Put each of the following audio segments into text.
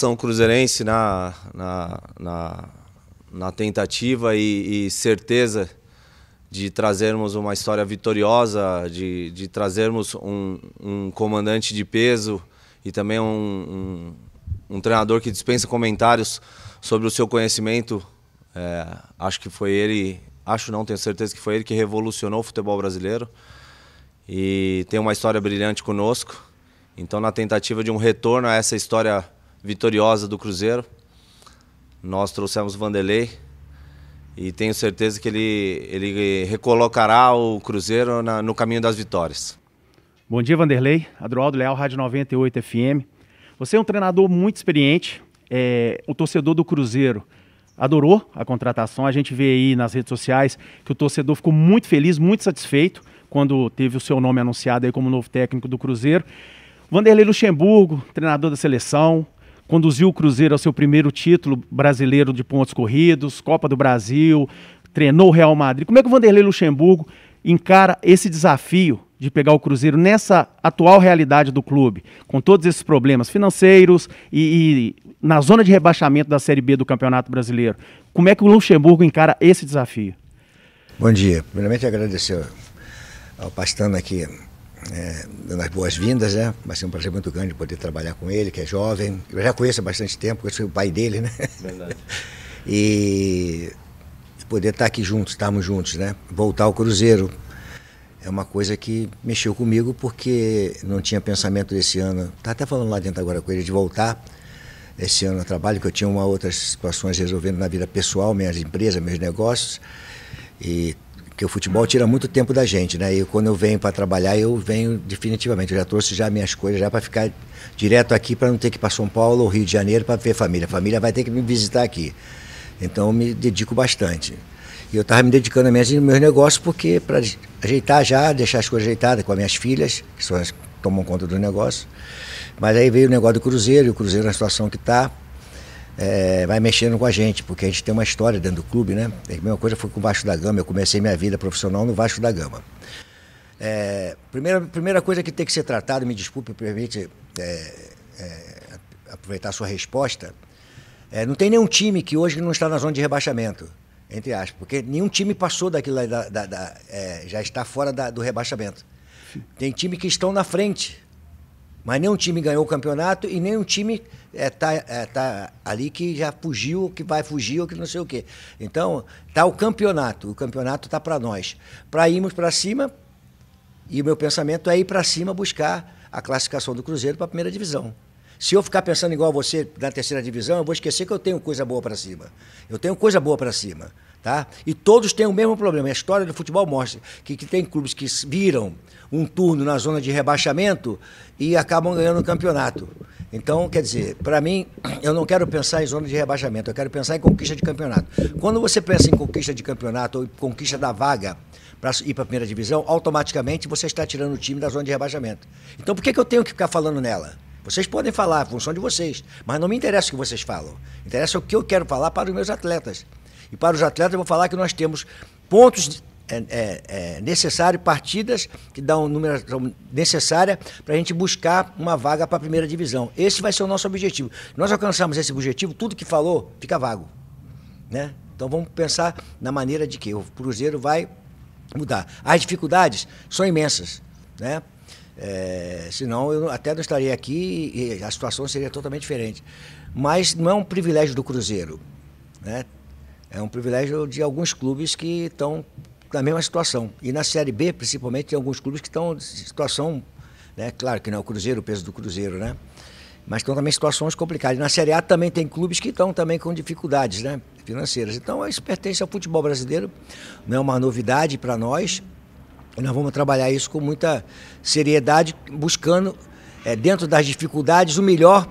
nação cruzeirense na, na, na, na tentativa e, e, certeza de trazermos uma história vitoriosa, de, de trazermos um, um comandante de peso e também um, um, um, treinador que dispensa comentários sobre o seu conhecimento. É, acho que foi ele, acho não, tenho certeza que foi ele que revolucionou o futebol brasileiro e tem uma história brilhante conosco. Então, na tentativa de um retorno a essa história vitoriosa do Cruzeiro, nós trouxemos Vanderlei e tenho certeza que ele, ele recolocará o Cruzeiro na, no caminho das vitórias. Bom dia, Vanderlei. Adroaldo Leal, Rádio 98 FM. Você é um treinador muito experiente. É, o torcedor do Cruzeiro adorou a contratação. A gente vê aí nas redes sociais que o torcedor ficou muito feliz, muito satisfeito quando teve o seu nome anunciado aí como novo técnico do Cruzeiro. Vanderlei Luxemburgo, treinador da seleção, conduziu o Cruzeiro ao seu primeiro título brasileiro de pontos corridos, Copa do Brasil, treinou o Real Madrid. Como é que o Vanderlei Luxemburgo encara esse desafio de pegar o Cruzeiro nessa atual realidade do clube, com todos esses problemas financeiros e, e, na zona de rebaixamento da Série B do Campeonato Brasileiro? Como é que o Luxemburgo encara esse desafio? Bom dia. Primeiramente agradecer ao Pastano aqui é, dando as boas-vindas, né? Vai ser um prazer muito grande poder trabalhar com ele, que é jovem. Eu já conheço há bastante tempo, eu sou o pai dele, né? Verdade. e poder estar aqui juntos, estarmos juntos, né? Voltar ao Cruzeiro é uma coisa que mexeu comigo porque não tinha pensamento desse ano. Tá até falando lá dentro agora com ele de voltar esse ano a trabalho, que eu tinha uma outras situações resolvendo na vida pessoal, minhas empresas, meus negócios. E porque o futebol tira muito tempo da gente, né? E quando eu venho para trabalhar, eu venho definitivamente. Eu já trouxe já minhas coisas já para ficar direto aqui, para não ter que ir para São Paulo ou Rio de Janeiro para ver família. A família vai ter que me visitar aqui. Então eu me dedico bastante. E eu estava me dedicando a meus negócios porque para ajeitar já, deixar as coisas ajeitadas com as minhas filhas, que são as que tomam conta do negócio. Mas aí veio o negócio do Cruzeiro, e o Cruzeiro na situação que está, é, vai mexendo com a gente, porque a gente tem uma história dentro do clube, né? A mesma coisa foi com o Vasco da Gama, eu comecei minha vida profissional no Vasco da Gama. É, primeira, primeira coisa que tem que ser tratado, me desculpe, permite é, é, aproveitar a sua resposta, é, não tem nenhum time que hoje não está na zona de rebaixamento, entre aspas, porque nenhum time passou daquilo da, da, da é, já está fora da, do rebaixamento. Tem time que estão na frente, mas nenhum time ganhou o campeonato e nenhum time é, é, tá ali que já fugiu, que vai fugir ou que não sei o quê. Então, está o campeonato. O campeonato está para nós. Para irmos para cima, e o meu pensamento é ir para cima buscar a classificação do Cruzeiro para a primeira divisão. Se eu ficar pensando igual a você na terceira divisão, eu vou esquecer que eu tenho coisa boa para cima. Eu tenho coisa boa para cima. Tá? E todos têm o mesmo problema. A história do futebol mostra que, que tem clubes que viram um turno na zona de rebaixamento e acabam ganhando o campeonato. Então, quer dizer, para mim, eu não quero pensar em zona de rebaixamento, eu quero pensar em conquista de campeonato. Quando você pensa em conquista de campeonato ou conquista da vaga para ir para a primeira divisão, automaticamente você está tirando o time da zona de rebaixamento. Então, por que, que eu tenho que ficar falando nela? Vocês podem falar, a função de vocês, mas não me interessa o que vocês falam. Interessa o que eu quero falar para os meus atletas. E para os atletas, eu vou falar que nós temos pontos é, é, é necessários, partidas que dão numeração necessária para a gente buscar uma vaga para a primeira divisão. Esse vai ser o nosso objetivo. Nós alcançamos esse objetivo, tudo que falou fica vago. Né? Então vamos pensar na maneira de que o Cruzeiro vai mudar. As dificuldades são imensas. Né? É, senão eu até não estaria aqui e a situação seria totalmente diferente. Mas não é um privilégio do Cruzeiro. Né? É um privilégio de alguns clubes que estão na mesma situação. E na Série B, principalmente, tem alguns clubes que estão em situação, né? claro que não é o Cruzeiro, o peso do Cruzeiro, né? Mas estão também em situações complicadas. Na Série A também tem clubes que estão também com dificuldades né? financeiras. Então isso pertence ao futebol brasileiro, não é uma novidade para nós. E nós vamos trabalhar isso com muita seriedade, buscando, é, dentro das dificuldades, o melhor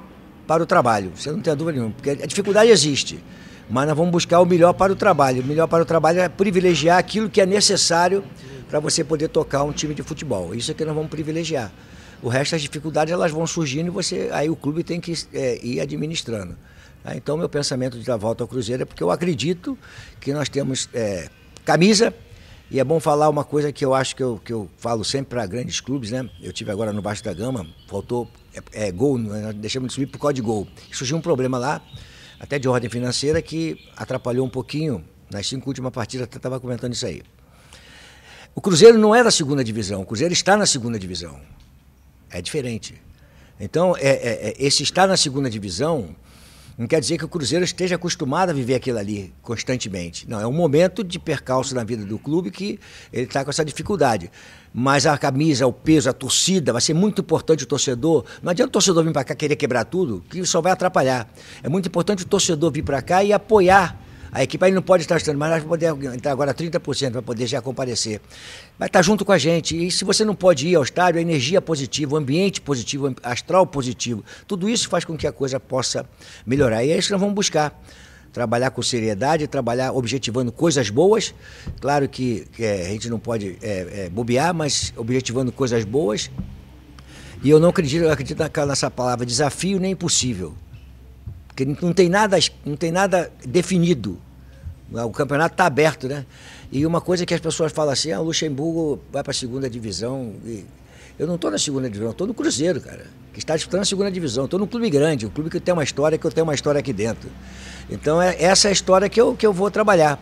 para o trabalho. Você não tem dúvida nenhuma, porque a dificuldade existe mas nós vamos buscar o melhor para o trabalho. O melhor para o trabalho é privilegiar aquilo que é necessário para você poder tocar um time de futebol. Isso é que nós vamos privilegiar. O resto das dificuldades elas vão surgindo e você aí o clube tem que é, ir administrando. Tá? Então meu pensamento de dar volta ao Cruzeiro é porque eu acredito que nós temos é, camisa, E é bom falar uma coisa que eu acho que eu, que eu falo sempre para grandes clubes, né? Eu tive agora no Baixo da Gama, faltou é, é, gol, nós deixamos de subir por causa de gol. Surgiu um problema lá, até de ordem financeira, que atrapalhou um pouquinho. Nas cinco últimas partidas, até estava comentando isso aí. O Cruzeiro não é da segunda divisão, o Cruzeiro está na segunda divisão. É diferente. Então, é, é, é esse estar na segunda divisão não quer dizer que o Cruzeiro esteja acostumado a viver aquilo ali constantemente. Não, é um momento de percalço na vida do clube que ele está com essa dificuldade. Mas a camisa, o peso, a torcida, vai ser muito importante o torcedor. Não adianta o torcedor vir para cá querer quebrar tudo, que só vai atrapalhar. É muito importante o torcedor vir para cá e apoiar a equipe aí não pode estar estando, mas vai poder entrar agora 30%, vai poder já comparecer. Vai estar junto com a gente. E se você não pode ir ao estádio, a energia positiva, o ambiente positivo, astral positivo, tudo isso faz com que a coisa possa melhorar. E é isso que nós vamos buscar. Trabalhar com seriedade, trabalhar objetivando coisas boas. Claro que, que é, a gente não pode é, é, bobear, mas objetivando coisas boas. E eu não acredito, eu acredito nessa palavra desafio nem impossível. Porque não tem nada, não tem nada definido. O campeonato está aberto, né? E uma coisa que as pessoas falam assim, ah, o Luxemburgo vai para a segunda divisão. E eu não estou na segunda divisão, estou no Cruzeiro, cara, que está disputando a segunda divisão. Estou num clube grande, um clube que tem uma história, que eu tenho uma história aqui dentro. Então é, essa é a história que eu, que eu vou trabalhar.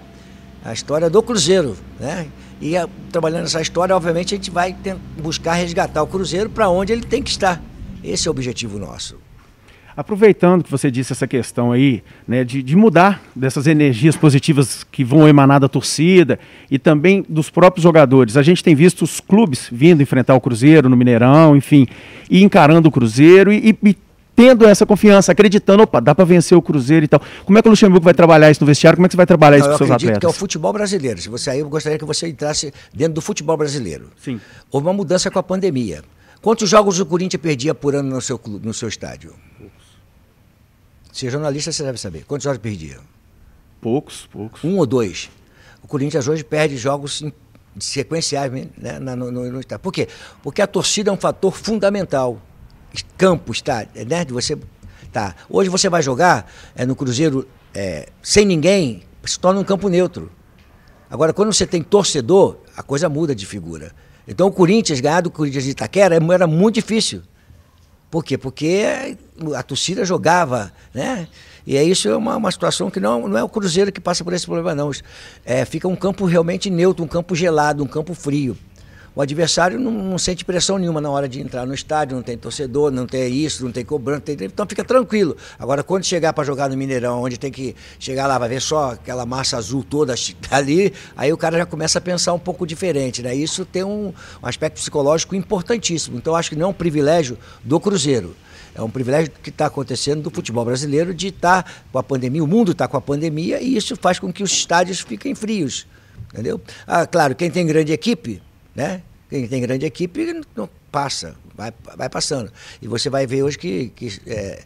A história do Cruzeiro, né? E a, trabalhando essa história, obviamente, a gente vai buscar resgatar o Cruzeiro para onde ele tem que estar. Esse é o objetivo nosso. Aproveitando que você disse essa questão aí, né, de, de, mudar dessas energias positivas que vão emanar da torcida e também dos próprios jogadores. A gente tem visto os clubes vindo enfrentar o Cruzeiro no Mineirão, enfim, e encarando o Cruzeiro e, e, e tendo essa confiança, acreditando, opa, dá para vencer o Cruzeiro e tal. Como é que o Luxemburgo vai trabalhar isso no vestiário? Como é que você vai trabalhar isso com seus atletas? que é o futebol brasileiro. Se você aí, eu gostaria que você entrasse dentro do futebol brasileiro. Sim. Houve uma mudança com a pandemia. Quantos jogos o Corinthians perdia por ano no seu, no seu estádio? Se é jornalista, você deve saber. Quantos jogos perdia? Poucos, poucos. Um ou dois. O Corinthians hoje perde jogos sequenciais né, no, no, no, Por quê? Porque a torcida é um fator fundamental. Campo, está, né? De você, tá. Hoje você vai jogar é, no Cruzeiro é, sem ninguém, se torna um campo neutro. Agora, quando você tem torcedor, a coisa muda de figura. Então, o Corinthians ganhar do Corinthians de Itaquera era muito difícil. Por quê? Porque a torcida jogava, né? E é isso é uma, uma situação que não, não é o Cruzeiro que passa por esse problema, não. É, fica um campo realmente neutro, um campo gelado, um campo frio. O adversário não, não, sente pressão nenhuma na hora de entrar no estádio, não tem torcedor, não tem isso, não tem cobrança, então fica tranquilo. Agora, quando chegar para jogar no Mineirão, onde tem que chegar lá, vai ver só aquela massa azul toda ali, aí o cara já começa a pensar um pouco diferente, né? Isso tem um, um aspecto psicológico importantíssimo. Então, acho que não é um privilégio do Cruzeiro. É um privilégio que está acontecendo do futebol brasileiro de estar tá com a pandemia, o mundo está com a pandemia e isso faz com que os estádios fiquem frios. Entendeu? Ah, claro, quem tem grande equipe né? Quem tem grande equipe não passa, vai, vai passando. E você vai ver hoje que, que é,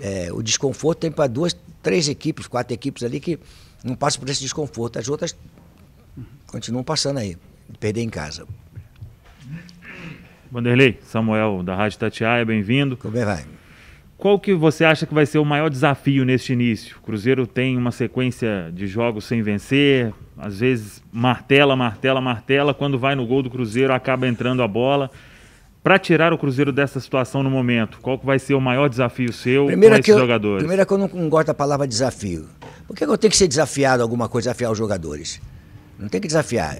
é, o desconforto tem para duas, três equipes, quatro equipes ali que não passam por esse desconforto. As outras continuam passando aí, perder em casa. Vanderlei, Samuel da Rádio Tatiaia, bem-vindo. Como é vai? Qual que você acha que vai ser o maior desafio neste início? O Cruzeiro tem uma sequência de jogos sem vencer, às vezes martela, martela, martela, quando vai no gol do Cruzeiro acaba entrando a bola. Para tirar o Cruzeiro dessa situação no momento, qual que vai ser o maior desafio seu primeiro com esses eu, jogadores? Primeiro é que eu não, não gosto da palavra desafio. Por que eu tenho que ser desafiado alguma coisa, desafiar os jogadores? Não tem que desafiar.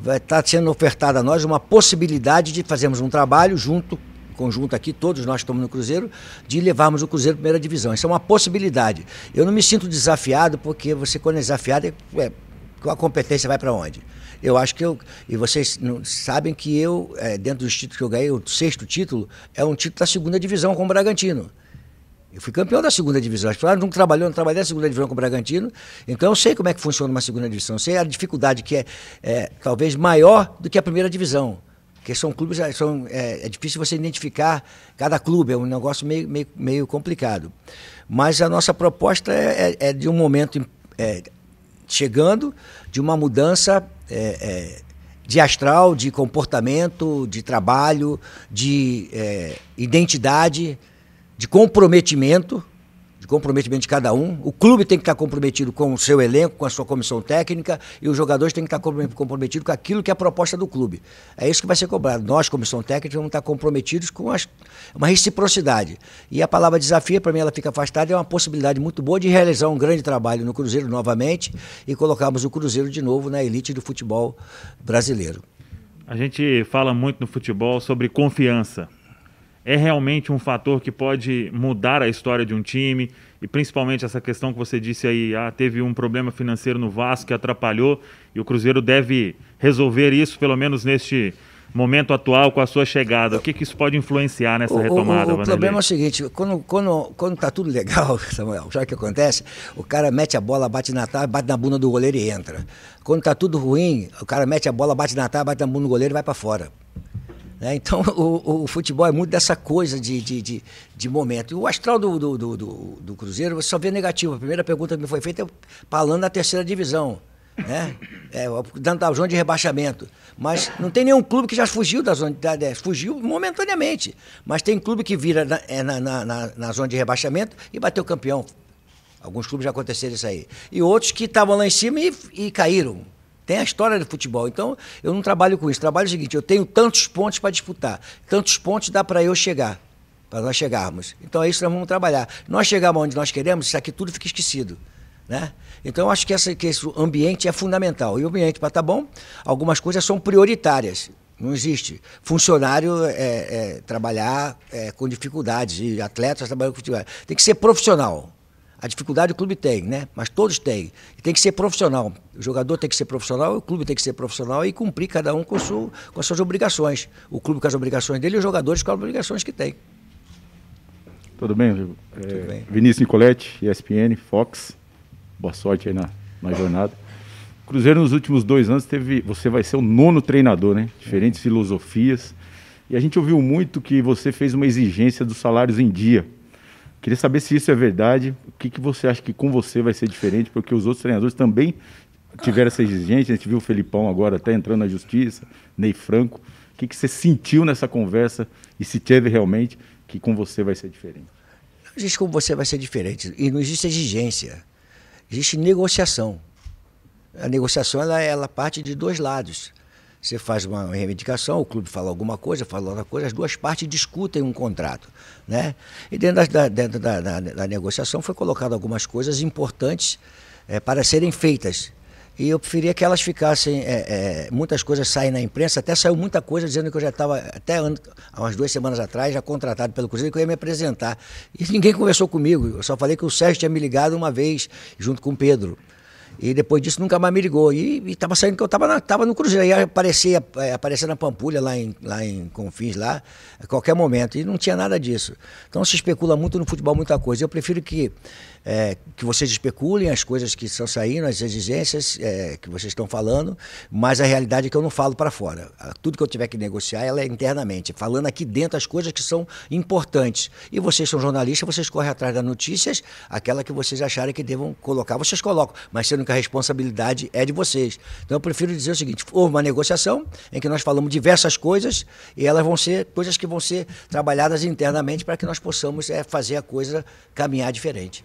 Vai estar tá sendo ofertada a nós uma possibilidade de fazermos um trabalho junto conjunto aqui, todos nós estamos no Cruzeiro, de levarmos o Cruzeiro a primeira divisão. Isso é uma possibilidade. Eu não me sinto desafiado, porque você, quando é desafiado, é, a competência vai para onde? Eu acho que eu. E vocês sabem que eu, é, dentro dos títulos que eu ganhei, o sexto título, é um título da segunda divisão com o Bragantino. Eu fui campeão da segunda divisão. As pessoas não trabalhou, não trabalhei na segunda divisão com o Bragantino. Então eu sei como é que funciona uma segunda divisão. Eu sei a dificuldade que é, é talvez maior do que a primeira divisão. Porque são clubes, é, são, é, é, difícil você identificar cada clube, é um negócio meio, meio, meio complicado. Mas a nossa proposta é, é, é de um momento é, chegando, de uma mudança é, de astral, de comportamento, de trabalho, de identidade, de comprometimento, comprometimento de cada um. O clube tem que estar comprometido com o seu elenco, com a sua comissão técnica, e os jogadores têm que estar comprometidos com aquilo que é a proposta do clube. É isso que vai ser cobrado. Nós, comissão técnica, vamos estar comprometidos com as, uma reciprocidade. E a palavra desafio, para mim, ela fica afastada, é uma possibilidade muito boa de realizar um grande trabalho no Cruzeiro novamente e colocarmos o Cruzeiro de novo na elite do futebol brasileiro. A gente fala muito no futebol sobre confiança é realmente um fator que pode mudar a história de um time e principalmente essa questão que você disse aí, ah, teve um problema financeiro no Vasco que atrapalhou e o Cruzeiro deve resolver isso pelo menos neste momento atual com a sua chegada. O que, que isso pode influenciar nessa o, retomada, O, o, o problema é o seguinte, quando, quando, quando tá tudo legal, Samuel, sabe o que acontece? O cara mete a bola, bate na trave, bate na bunda do goleiro e entra. Quando tá tudo ruim, o cara mete a bola, bate na trave, bate na bunda do goleiro e vai para fora. Né? Então, o, o, futebol é muito dessa coisa de, de, de, de momento. E o astral do, do, do, do, Cruzeiro, você só vê negativo. A primeira pergunta que me foi feita é falando na terceira divisão. Né? É, dando a zona de rebaixamento. Mas não tem nenhum clube que já fugiu da zona de é, fugiu momentaneamente. Mas tem clube que vira na, é, na, na, na, zona de rebaixamento e bateu campeão. Alguns clubes já aconteceram isso aí. E outros que estavam lá em cima e, e caíram. Tem a história do futebol. Então, eu não trabalho com isso. Trabalho o seguinte: eu tenho tantos pontos para disputar. Tantos pontos dá para eu chegar, para nós chegarmos. Então, é isso que nós vamos trabalhar. Nós chegarmos onde nós queremos, isso aqui tudo fica esquecido. Né? Então, eu acho que, essa, que esse ambiente é fundamental. E o ambiente, para estar tá bom, algumas coisas são prioritárias. Não existe. Funcionário é, é trabalhar é, com dificuldades e atletas trabalhando com dificuldades. Tem que ser profissional. A dificuldade o clube tem, né? Mas todos têm. E tem que ser profissional. O jogador tem que ser profissional, o clube tem que ser profissional e cumprir cada um com, su, com as suas obrigações. O clube com as obrigações dele e os jogadores com as obrigações que tem. Tudo bem, é, Tudo bem. Vinícius Nicoletti, ESPN, Fox. Boa sorte aí na, na jornada. Cruzeiro nos últimos dois anos teve. Você vai ser o nono treinador, né? Diferentes filosofias. E a gente ouviu muito que você fez uma exigência dos salários em dia Queria saber se isso é verdade. O que, que você acha que com você vai ser diferente? Porque os outros treinadores também tiveram essa exigência. A gente viu o Felipão agora até entrando na justiça, Ney Franco. O que, que você sentiu nessa conversa e se teve realmente que com você vai ser diferente? Não existe como você vai ser diferente. E não existe exigência. Existe negociação. A negociação ela, ela parte de dois lados. Você faz uma reivindicação, o clube fala alguma coisa, fala outra coisa, as duas partes discutem um contrato. Né? E dentro da, dentro da, da, da negociação foi colocado algumas coisas importantes é, para serem feitas. E eu preferia que elas ficassem. É, é, muitas coisas saem na imprensa, até saiu muita coisa dizendo que eu já estava, até há umas duas semanas atrás, já contratado pelo Cruzeiro, que eu ia me apresentar. E ninguém conversou comigo. Eu só falei que o Sérgio tinha me ligado uma vez, junto com o Pedro. E depois disso nunca mais me ligou. E estava saindo que eu estava tava no Cruzeiro. Aí aparecia, é, aparecia na Pampulha, lá em, lá em Confins, lá, a qualquer momento. E não tinha nada disso. Então se especula muito no futebol, muita coisa. Eu prefiro que é, que vocês especulem as coisas que estão saindo, as exigências é, que vocês estão falando, mas a realidade é que eu não falo para fora. Tudo que eu tiver que negociar, ela é internamente, falando aqui dentro as coisas que são importantes. E vocês são jornalistas, vocês correm atrás das notícias, aquela que vocês acharem que devam colocar, vocês colocam, mas sendo que a responsabilidade é de vocês. Então eu prefiro dizer o seguinte: houve uma negociação em que nós falamos diversas coisas e elas vão ser coisas que vão ser trabalhadas internamente para que nós possamos é, fazer a coisa caminhar diferente.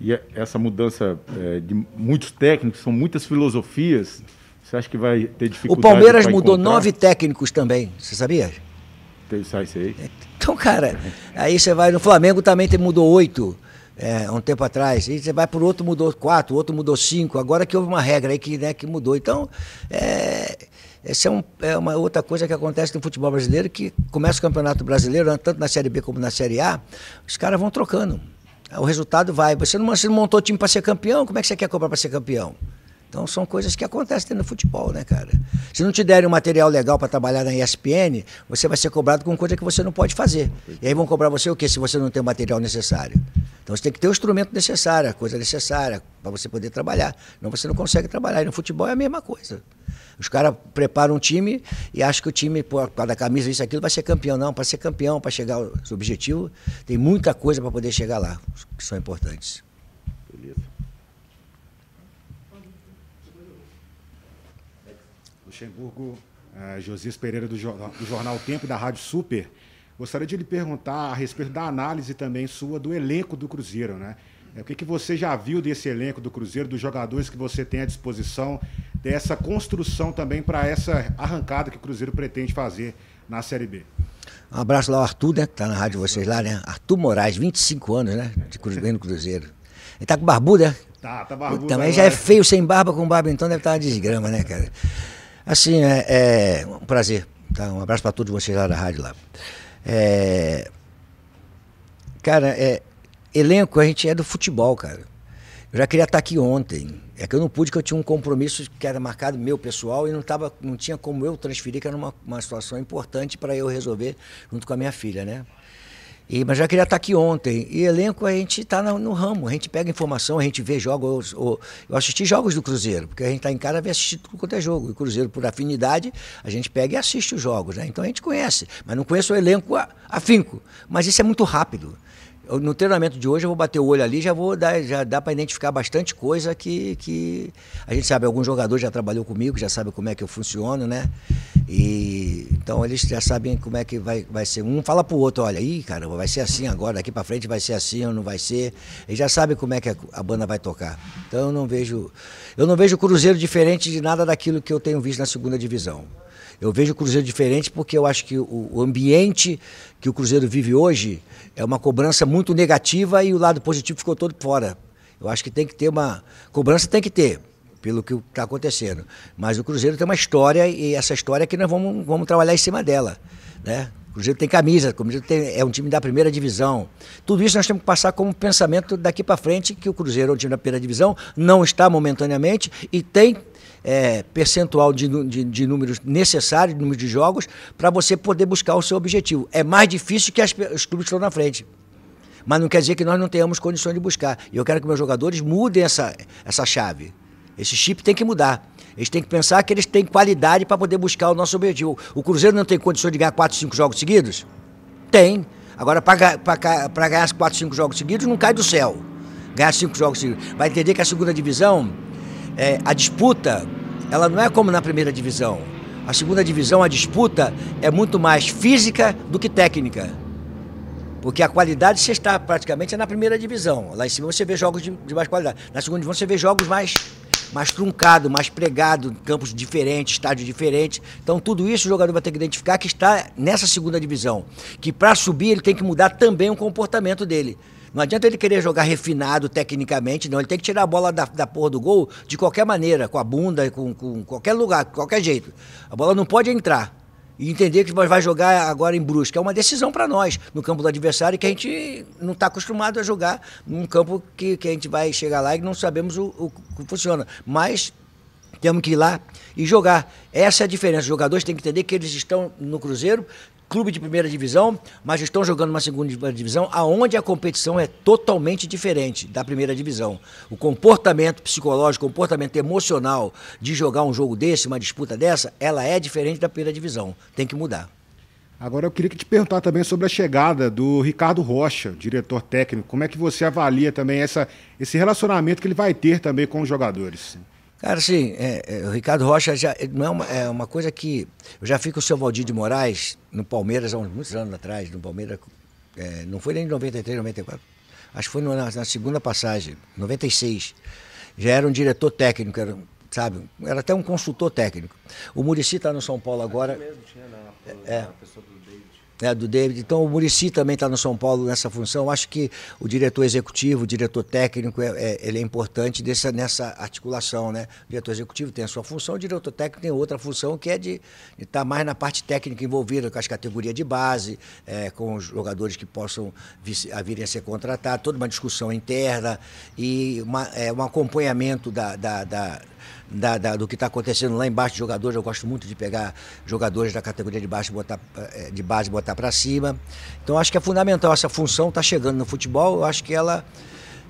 E é, essa mudança é, de muitos técnicos, são muitas filosofias. Você acha que vai ter dificuldade? O Palmeiras mudou encontrar? nove técnicos também, você sabia? Sai, sei. Então, cara, aí você vai no Flamengo também mudou oito. É, um tempo atrás, e você vai por outro mudou quatro, outro mudou cinco, agora que houve uma regra aí que, né, que mudou. Então, é, essa é, um, é, uma outra coisa que acontece no futebol brasileiro, que começa o campeonato brasileiro, tanto na Série B como na Série A, os caras vão trocando o resultado vai. Você não, você não montou time para ser campeão, como é que você quer cobrar para ser campeão? Então são coisas que acontecem no futebol, né, cara? Se não te derem um material legal para trabalhar na ESPN, você vai ser cobrado com coisa que você não pode fazer. E aí vão cobrar você o quê se você não tem o material necessário? Então você tem que ter o instrumento necessário, a coisa necessária para você poder trabalhar. Não você não consegue trabalhar. E no futebol é a mesma coisa. Os caras preparam um time e acham que o time, por causa da camisa, isso, aquilo, vai ser campeão. Não, para ser campeão, para chegar aos objetivos, tem muita coisa para poder chegar lá, que são importantes. Beleza. Luxemburgo, uh, Josias Pereira do jornal, do jornal Tempo da Rádio Super. Gostaria de lhe perguntar a respeito da análise também sua do elenco do Cruzeiro, né? É, o que, que você já viu desse elenco do Cruzeiro, dos jogadores que você tem à disposição, dessa construção também para essa arrancada que o Cruzeiro pretende fazer na Série B? Um abraço lá ao Arthur, né? Que tá na rádio de vocês lá, né? Arthur Moraes, 25 anos, né? De Cruzeiro no Cruzeiro. Ele tá com barbudo, né? Tá, tá barbudo. Também já é feio sem barba, com barba, então deve estar uma desgrama, né, cara? Assim, é, é um prazer. Tá? Um abraço para todos vocês lá da rádio lá. É, cara, é, elenco, a gente é do futebol, cara. Eu já queria estar aqui ontem. É que eu não pude, que eu tinha um compromisso que era marcado meu pessoal e não, tava, não tinha como eu transferir, que era uma, uma situação importante para eu resolver junto com a minha filha, né? E, mas já queria estar aqui ontem. E elenco a gente está no, no, ramo, a gente pega informação, a gente vê jogos. Eu, eu assisti jogos do Cruzeiro, porque a gente está em casa e vê assistir tudo quanto é jogo. E o Cruzeiro, por afinidade, a gente pega e assiste os jogos. Né? Então a gente conhece, mas não conheço o elenco afinco. Mas isso é muito rápido no treinamento de hoje eu vou bater o olho ali, já vou dar, já dá para identificar bastante coisa que, que a gente sabe, alguns jogadores já trabalhou comigo, já sabe como é que eu funciono, né? E então eles já sabem como é que vai, vai ser. Um fala pro outro, olha, aí, cara, vai ser assim agora, daqui para frente vai ser assim ou não vai ser. Eles já sabem como é que a, a banda vai tocar. Então eu não vejo eu não vejo Cruzeiro diferente de nada daquilo que eu tenho visto na segunda divisão. Eu vejo o Cruzeiro diferente porque eu acho que o, ambiente que o Cruzeiro vive hoje é uma cobrança muito negativa e o lado positivo ficou todo fora. Eu acho que tem que ter uma. Cobrança tem que ter, pelo que está acontecendo. Mas o Cruzeiro tem uma história e essa história é que nós vamos, vamos trabalhar em cima dela. Né? O Cruzeiro tem camisa, o Cruzeiro tem, é um time da primeira divisão. Tudo isso nós temos que passar como pensamento daqui para frente, que o Cruzeiro é um time da primeira divisão, não está momentaneamente e tem é, percentual de, de, de, números necessários, de número de jogos, para você poder buscar o seu objetivo. É mais difícil que as, os clubes estão na frente. Mas não quer dizer que nós não tenhamos condições de buscar. E eu quero que meus jogadores mudem essa, essa chave. Esse chip tem que mudar. Eles têm que pensar que eles têm qualidade para poder buscar o nosso objetivo. O Cruzeiro não tem condições de ganhar 4, 5 jogos seguidos? Tem. Agora, para ganhar 4, 5 jogos seguidos, não cai do céu. Ganhar 5 jogos seguidos. Vai entender que a segunda divisão é, a disputa, ela não é como na primeira divisão. A segunda divisão, a disputa é muito mais física do que técnica. Porque a qualidade você está praticamente é na primeira divisão. Lá em cima você vê jogos de, de mais qualidade. Na segunda divisão você vê jogos mais, mais truncados, mais pregados, campos diferentes, estádios diferentes. Então tudo isso o jogador vai ter que identificar que está nessa segunda divisão. Que para subir ele tem que mudar também o comportamento dele. Não adianta ele querer jogar refinado tecnicamente, não. Ele tem que tirar a bola da, da porra do gol de qualquer maneira, com a bunda, com, com qualquer lugar, qualquer jeito. A bola não pode entrar. E entender que vai jogar agora em Brusque. É uma decisão para nós, no campo do adversário, que a gente não está acostumado a jogar num campo que, que a gente vai chegar lá e não sabemos o, o que funciona. Mas temos que ir lá e jogar. Essa é a diferença. Os jogadores têm que entender que eles estão no Cruzeiro clube de primeira divisão, mas estão jogando uma segunda divisão, aonde a competição é totalmente diferente da primeira divisão. O comportamento psicológico, o comportamento emocional de jogar um jogo desse, uma disputa dessa, ela é diferente da primeira divisão. Tem que mudar. Agora eu queria te perguntar também sobre a chegada do Ricardo Rocha, diretor técnico. Como é que você avalia também essa, esse relacionamento que ele vai ter também com os jogadores? Cara, assim, é, é, o Ricardo Rocha já não é uma, é uma coisa que. Eu já fui com o seu Valdir de Moraes, no Palmeiras, há uns muitos anos atrás, no Palmeiras. É, não foi nem em 93, 94. Acho que foi na, na, segunda passagem, 96. Já era um diretor técnico, era, sabe? Era até um consultor técnico. O Murici está no São Paulo agora. Mesmo tinha na, é, pessoa do né, do David. Então o Murici também está no São Paulo nessa função. Acho que o diretor executivo, o diretor técnico, é, é, ele é importante dessa, nessa articulação. Né? O diretor executivo tem a sua função, o diretor técnico tem outra função, que é de estar tá mais na parte técnica envolvida com as categorias de base, é, com os jogadores que possam vir, virem a ser contratados, toda uma discussão interna e uma, é, um acompanhamento da, da, da da, da, do que está acontecendo lá embaixo de jogadores. Eu gosto muito de pegar jogadores da categoria de, baixo, botar, eh, de base e botar para cima. Então acho que é fundamental. Essa função está chegando no futebol. Eu acho que ela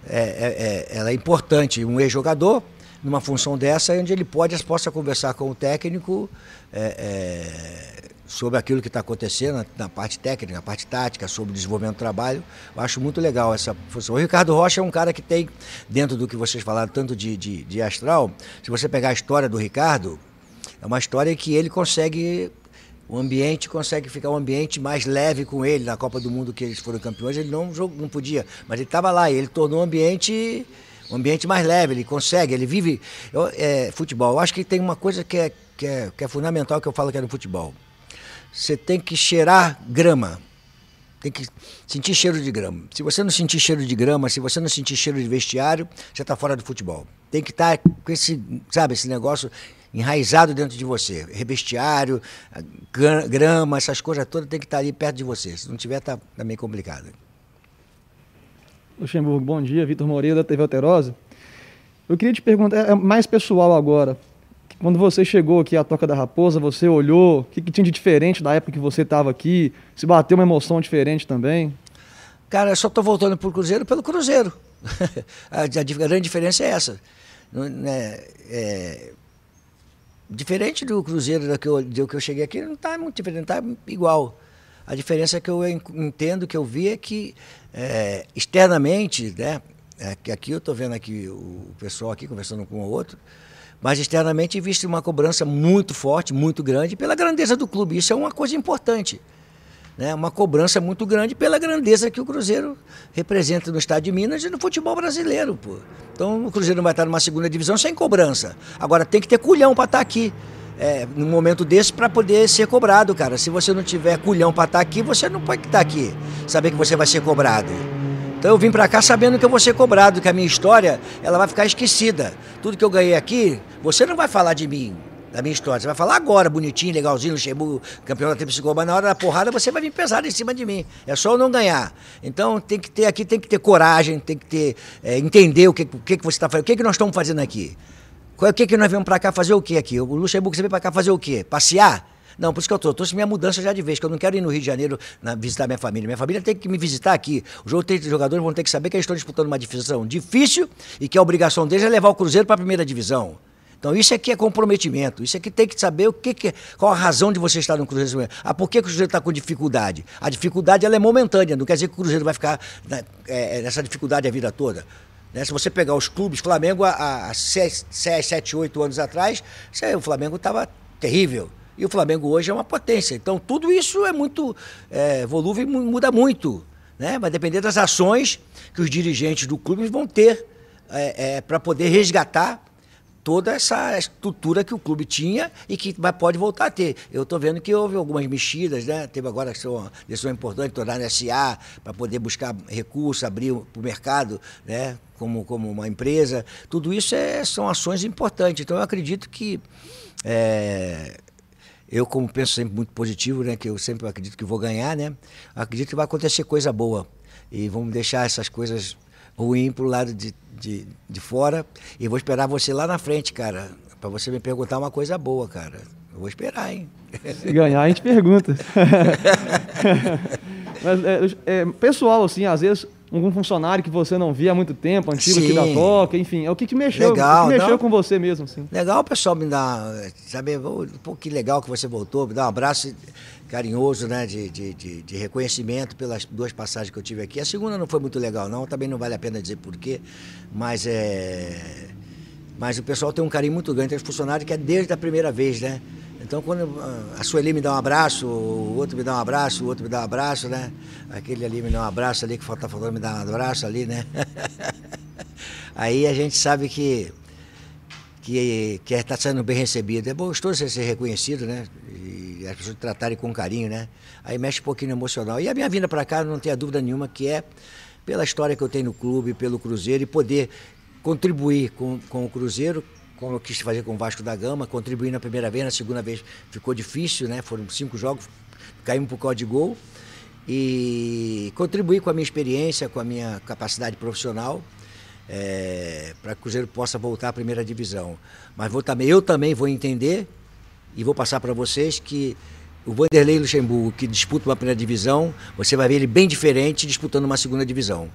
é, é, é ela é importante. Um ex-jogador, numa função dessa, onde ele pode, possa conversar com o técnico. É, é sobre aquilo que está acontecendo na parte técnica, na parte tática, sobre o desenvolvimento do trabalho. Eu acho muito legal essa função. O Ricardo Rocha é um cara que tem, dentro do que vocês falaram, tanto de, de, de astral, se você pegar a história do Ricardo, é uma história que ele consegue o ambiente consegue ficar um ambiente mais leve com ele. Na Copa do Mundo que eles foram campeões, ele não, não podia, mas ele estava lá e ele tornou um ambiente um ambiente mais leve, ele consegue, ele vive eu, é, futebol. Eu acho que tem uma coisa que é, que, é, que é fundamental que eu falo que é no futebol. Você tem que cheirar grama, tem que sentir cheiro de grama. Se você não sentir cheiro de grama, se você não sentir cheiro de vestiário, você está fora do futebol. Tem que estar tá com esse, sabe, esse negócio enraizado dentro de você. Revestiário, grama, essas coisas todas tem que estar ali perto de você. Se não tiver, tá, tá meio complicado. Luxemburgo, bom dia. Vitor Moreira, da TV Alterosa. Eu queria te perguntar, é mais pessoal agora. Quando você chegou aqui à Toca da Raposa, você olhou, o que, que tinha de diferente da época que você estava aqui? Se bateu uma emoção diferente também? Cara, eu só estou voltando para o Cruzeiro pelo Cruzeiro. a, a, grande diferença é essa. É, é, Diferente do Cruzeiro do que eu, do que eu cheguei aqui, não está muito diferente, está igual. A diferença que eu entendo, que eu vi é que é, externamente, né, é, aqui eu estou vendo aqui o pessoal aqui conversando com o outro, mas externamente existe uma cobrança muito forte, muito grande pela grandeza do clube. Isso é uma coisa importante né, uma cobrança muito grande pela grandeza que o Cruzeiro representa no estado de Minas e no futebol brasileiro. Pô. Então o Cruzeiro não vai estar numa segunda divisão sem cobrança. Agora tem que ter culhão para estar aqui. É, num momento desse para poder ser cobrado, cara. Se você não tiver culhão para estar aqui, você não pode estar aqui. Saber que você vai ser cobrado. Então eu vim para cá sabendo que eu vou ser cobrado, que a minha história ela vai ficar esquecida. Tudo que eu ganhei aqui, você não vai falar de mim da minha história. Você vai falar agora, bonitinho, legalzinho, Luxemburgo, campeão da Tríplice mas na hora da porrada você vai vir pesado em cima de mim. É só eu não ganhar. Então tem que ter aqui, tem que ter coragem, tem que ter, é, entender o que, o que, que você está fazendo, o que, que nós estamos fazendo aqui. O que, que nós viemos para cá fazer o que aqui? O Luxemburgo, você veio para cá fazer o quê? Passear? Não, por isso que eu tô. Trouxe minha mudança já de vez, que eu não quero ir no Rio de Janeiro na, visitar minha família. Minha família tem que me visitar aqui. Os jogadores vão ter que saber que eles estão disputando uma divisão difícil e que a obrigação deles é levar o Cruzeiro para a primeira divisão. Então isso aqui é comprometimento. Isso aqui tem que saber o que, que qual a razão de você estar no Cruzeiro. Ah, por que, o Cruzeiro está com dificuldade? A dificuldade ela é momentânea, não quer dizer que o Cruzeiro vai ficar né, é, nessa dificuldade a vida toda. Né? Se você pegar os clubes, Flamengo há 6, 7, 8 anos atrás, o Flamengo estava terrível. E o Flamengo hoje é uma potência. Então tudo isso é muito é, volúvel muda muito. Né? Vai depender das ações que os dirigentes do clube vão ter é, é, para poder resgatar toda essa estrutura que o clube tinha e que vai, pode voltar a ter. Eu estou vendo que houve algumas mexidas, né? Teve agora são decisão importante, tornar SA para poder buscar recursos, abrir para o mercado, né? Como, como uma empresa. Tudo isso é, são ações importantes. Então eu acredito que é, eu como penso sempre muito positivo, né? Que eu sempre acredito que vou ganhar, né? Acredito que vai acontecer coisa boa e vamos deixar essas coisas ruins para o lado de de, de fora e vou esperar você lá na frente, cara, para você me perguntar uma coisa boa, cara. Eu vou esperar, hein? Se ganhar, a gente pergunta. Mas, é, é, pessoal, assim, às vezes, algum funcionário que você não via há muito tempo, antigo Sim. aqui da Toca, enfim, é o que, que mexeu, legal, o que mexeu com você mesmo, assim. Legal o pessoal me dar, saber, pô, que legal que você voltou, me dar um abraço carinhoso, né, de, de, de, de, reconhecimento pelas duas passagens que eu tive aqui. A segunda não foi muito legal, não, também não vale a pena dizer porquê, mas é. Mas o pessoal tem um carinho muito grande, tem funcionários que é desde a primeira vez, né? Então, quando a Sueli me dá um abraço, o outro me dá um abraço, o outro me dá um abraço, né? Aquele ali me dá um abraço ali, que falta falando me dá um abraço ali, né? Aí a gente sabe que que que está sendo bem recebido. É gostoso você ser reconhecido, né? E as pessoas tratarem com carinho, né? Aí mexe um pouquinho no emocional. E a minha vinda para cá, não tenha dúvida nenhuma, que é pela história que eu tenho no clube, pelo Cruzeiro e poder contribuir com, com o Cruzeiro, como eu quis fazer com o Vasco da Gama, contribuir na primeira vez, na segunda vez ficou difícil, né? Foram cinco jogos, caímos por causa de gol. E contribuir com a minha experiência, com a minha capacidade profissional é, para que o Cruzeiro possa voltar à primeira divisão. Mas vou também, eu também vou entender e vou passar para vocês que o Vanderlei Luxemburgo, que disputa uma primeira divisão, você vai ver ele bem diferente disputando uma segunda divisão.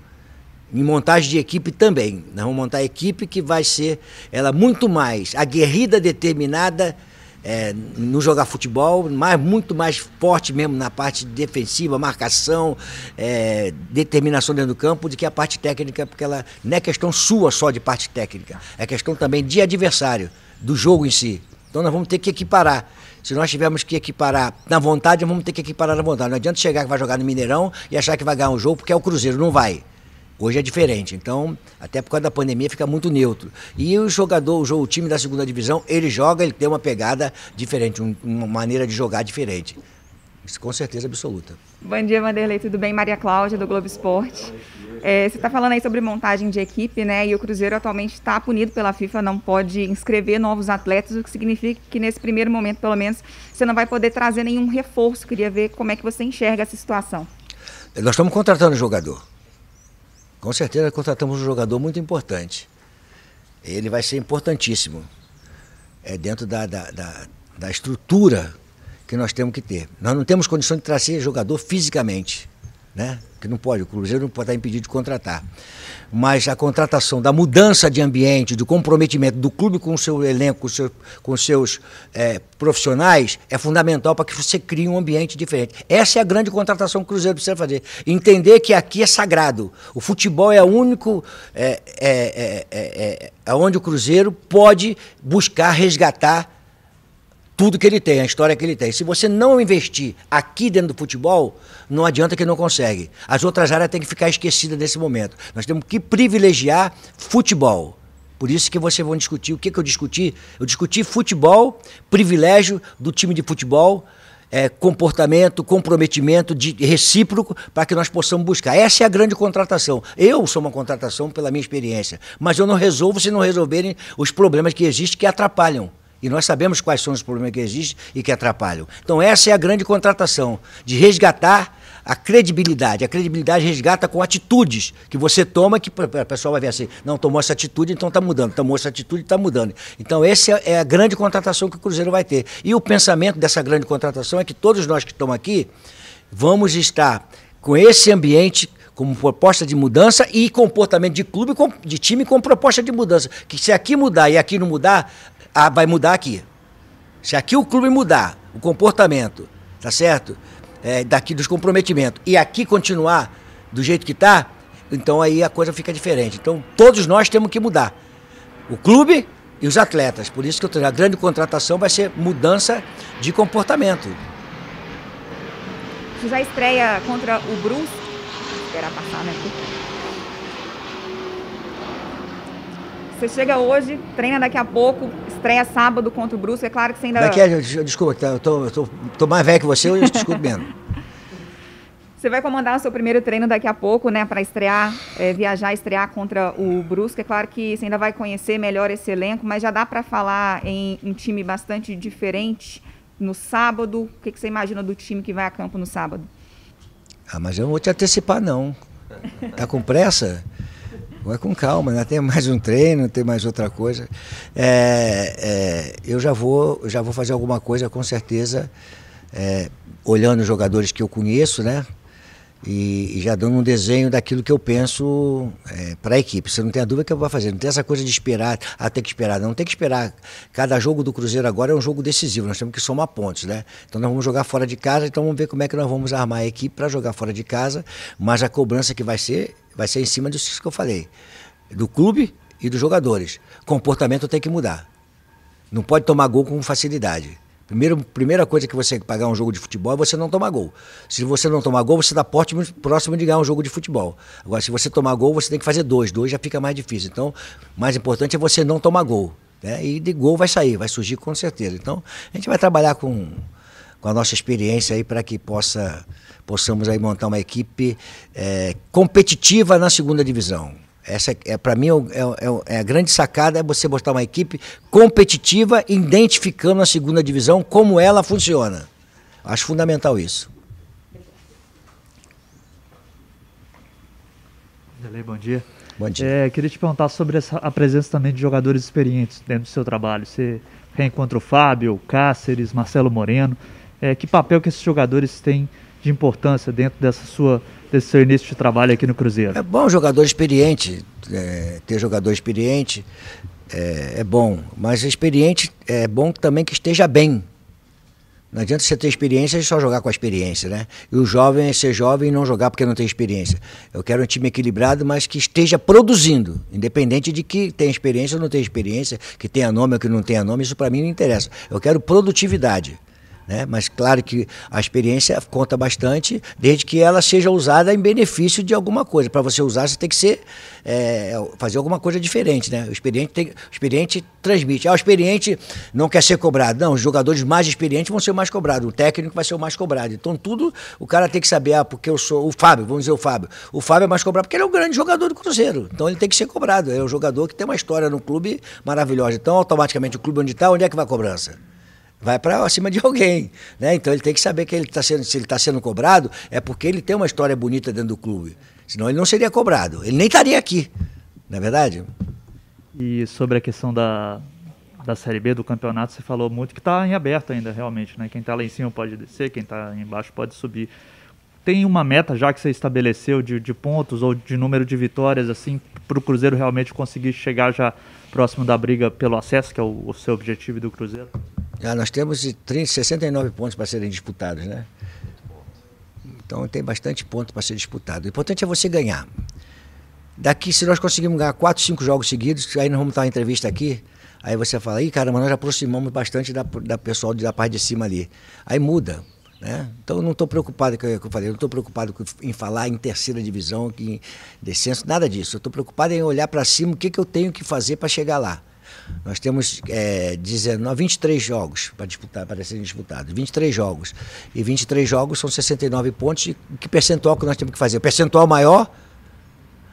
Em montagem de equipe também. Nós vamos montar a equipe que vai ser ela muito mais aguerrida, determinada é, no jogar futebol, mas muito mais forte mesmo na parte defensiva, marcação, é, determinação dentro do campo, do que a parte técnica, porque ela não é questão sua só de parte técnica, é questão também de adversário, do jogo em si. Então nós vamos ter que equiparar. Se nós tivermos que equiparar na vontade, vamos ter que equiparar na vontade. Não adianta chegar que vai jogar no Mineirão e achar que vai ganhar um jogo porque é o Cruzeiro. Não vai. Hoje é diferente. Então, até por causa da pandemia, fica muito neutro. E o jogador, o, jogo, o time da segunda divisão, ele joga, ele tem uma pegada diferente, um, uma maneira de jogar diferente. Isso com certeza absoluta. Bom dia, Vanderlei. Tudo bem? Maria Cláudia, do Globo Esporte. É, você está falando aí sobre montagem de equipe, né? E o Cruzeiro atualmente está punido pela FIFA, não pode inscrever novos atletas, o que significa que nesse primeiro momento, pelo menos, você não vai poder trazer nenhum reforço. Queria ver como é que você enxerga essa situação. Nós estamos contratando jogador. Com certeza contratamos um jogador muito importante. Ele vai ser importantíssimo. É dentro da, da, da, da estrutura que nós temos que ter. Nós não temos condição de trazer jogador fisicamente né? que não pode, o Cruzeiro não pode estar impedido de contratar. Mas a contratação da mudança de ambiente, do comprometimento do clube com o seu elenco, com, seu, com seus é, profissionais, é fundamental para que você crie um ambiente diferente. Essa é a grande contratação que o Cruzeiro precisa fazer. Entender que aqui é sagrado. O futebol é o único. É, é, é, é onde o Cruzeiro pode buscar resgatar tudo que ele tem, a história que ele tem. Se você não investir aqui dentro do futebol, não adianta que não consegue. As outras áreas têm que ficar esquecidas nesse momento. Nós temos que privilegiar futebol. Por isso que vocês vão discutir. O que, que eu discuti? Eu discuti futebol, privilégio do time de futebol, é, comportamento, comprometimento de recíproco para que nós possamos buscar. Essa é a grande contratação. Eu sou uma contratação pela minha experiência, mas eu não resolvo se não resolverem os problemas que existem que atrapalham. E nós sabemos quais são os problemas que existem e que atrapalham. Então, essa é a grande contratação, de resgatar a credibilidade. A credibilidade resgata com atitudes que você toma, que a pessoa vai ver assim, não, tomou essa atitude, então está mudando, tomou essa atitude, está mudando. Então, essa é a grande contratação que o Cruzeiro vai ter. E o pensamento dessa grande contratação é que todos nós que estamos aqui vamos estar com esse ambiente como proposta de mudança e comportamento de clube, de time com proposta de mudança. Que se aqui mudar e aqui não mudar, ah, vai mudar aqui. Se aqui o clube mudar o comportamento, tá certo? É, daqui dos comprometimentos, e aqui continuar do jeito que está, então aí a coisa fica diferente. Então todos nós temos que mudar. O clube e os atletas. Por isso que a grande contratação vai ser mudança de comportamento. Já estreia contra o Bruce? Esperar passar, né? Você chega hoje, treina daqui a pouco, estreia sábado contra o Brusque. É claro que você ainda. Daqui é, desculpa, tá, eu tô, eu tô, tô mais velho que você, eu desculpe mesmo. Você vai comandar o seu primeiro treino daqui a pouco, né, para estrear, é, viajar, estrear contra o Brusque. É claro que você ainda vai conhecer melhor esse elenco, mas já dá para falar em um time bastante diferente no sábado. O que, que você imagina do time que vai a campo no sábado? Ah, mas eu não vou te antecipar, não. Tá com pressa? Vai com calma, né? tem mais um treino, tem mais outra coisa. É, é, eu já vou, já vou fazer alguma coisa com certeza, é, olhando os jogadores que eu conheço, né? E, e, já dando um desenho daquilo que eu penso é, para a equipe. Você não tem a dúvida que eu vou fazer. Não tem essa coisa de esperar, ah, tem que esperar. Não, tem que esperar. Cada jogo do Cruzeiro agora é um jogo decisivo. Nós temos que somar pontos, né? Então nós vamos jogar fora de casa, então vamos ver como é que nós vamos armar a equipe para jogar fora de casa. Mas a cobrança que vai ser vai ser em cima disso que eu falei, do clube e dos jogadores. Comportamento tem que mudar. Não pode tomar gol com facilidade. Primeiro, primeira coisa que você pagar um jogo de futebol é você não tomar gol. Se você não tomar gol, você está próximo de ganhar um jogo de futebol. Agora, se você tomar gol, você tem que fazer dois. Dois já fica mais difícil. Então, mais importante é você não tomar gol. Né? E de gol vai sair, vai surgir com certeza. Então, a gente vai trabalhar com, com a nossa experiência aí para que possa possamos aí montar uma equipe é, competitiva na segunda divisão. Essa é, para mim, é, é, é, a grande sacada é você botar uma equipe competitiva, identificando a segunda divisão como ela funciona. Acho fundamental isso. Bom dia. Bom dia. É, queria te perguntar sobre essa, a presença também de jogadores experientes dentro do seu trabalho. Você reencontra o Fábio, Cáceres, Marcelo Moreno. É, que papel que esses jogadores têm de importância dentro dessa sua, desse seu início de trabalho aqui no Cruzeiro? É bom jogador experiente, é, ter jogador experiente é, é, bom, mas experiente é bom também que esteja bem. Não adianta você ter experiência e só jogar com a experiência, né? E o jovem é ser jovem e não jogar porque não tem experiência. Eu quero um time equilibrado, mas que esteja produzindo, independente de que tenha experiência ou não tenha experiência, que tenha nome ou que não tenha nome, isso para mim não interessa. Eu quero produtividade. Né? Mas claro que a experiência conta bastante, desde que ela seja usada em benefício de alguma coisa. Para você usar, você tem que ser é, fazer alguma coisa diferente. Né? O, experiente tem, o experiente transmite. Ah, o experiente não quer ser cobrado. Não, os jogadores mais experientes vão ser mais cobrados. O técnico vai ser o mais cobrado. Então, tudo o cara tem que saber, ah, porque eu sou o Fábio, vamos dizer o Fábio. O Fábio é mais cobrado porque ele é um grande jogador do Cruzeiro. Então, ele tem que ser cobrado. É um jogador que tem uma história no clube maravilhosa. Então, automaticamente, o clube onde está, onde é que vai a cobrança? Vai para cima de alguém, né? Então ele tem que saber que ele tá sendo, se ele está sendo cobrado é porque ele tem uma história bonita dentro do clube, senão ele não seria cobrado, ele nem estaria aqui, não é verdade? E sobre a questão da, da Série B do campeonato, você falou muito que está em aberto ainda, realmente, né? Quem está lá em cima pode descer, quem está embaixo pode subir. Tem uma meta já que você estabeleceu de, de pontos ou de número de vitórias, assim, para o Cruzeiro realmente conseguir chegar já próximo da briga pelo acesso, que é o, o seu objetivo do Cruzeiro? Já nós temos 30, 69 pontos para serem disputados, né? Então tem bastante ponto para ser disputado. O importante é você ganhar. Daqui, se nós conseguirmos ganhar 4, 5 jogos seguidos, aí nós vamos estar uma entrevista aqui, aí você fala, ih, caramba, nós aproximamos bastante da, da pessoal da parte de cima ali. Aí muda. Né? Então eu não estou preocupado com o que eu falei, eu não estou preocupado em falar em terceira divisão, em descenso, nada disso. Eu estou preocupado em olhar para cima o que, que eu tenho que fazer para chegar lá. Nós temos é, 19, 23 jogos para disputar, para serem disputados. 23 jogos. E 23 jogos são 69 pontos. E que percentual que nós temos que fazer? O percentual maior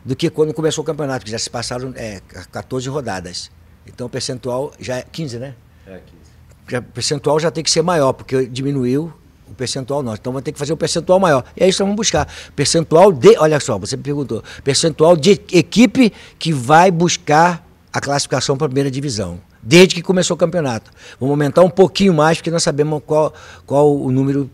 do que quando começou o campeonato, que já se passaram é, 14 rodadas. Então o percentual já é 15, né? É, 15. Já, o percentual já tem que ser maior, porque diminuiu o percentual nosso. Então vamos ter que fazer um percentual maior. E é isso que vamos buscar. Percentual de. Olha só, você me perguntou. Percentual de equipe que vai buscar a classificação para a primeira divisão, desde que começou o campeonato. Vamos aumentar um pouquinho mais, porque nós sabemos qual, qual o número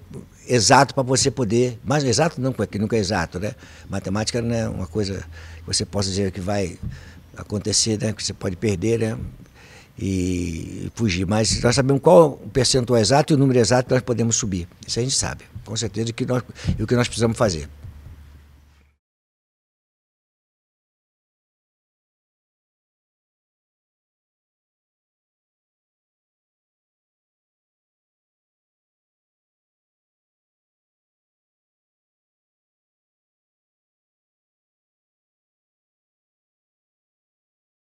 exato para você poder. Mas exato não, porque nunca é exato, né? Matemática não é uma coisa que você possa dizer que vai acontecer, né? Que você pode perder, né? E fugir. Mas nós sabemos qual o percentual exato e o número exato que nós podemos subir. Isso a gente sabe, com certeza, que nós, e o que nós precisamos fazer.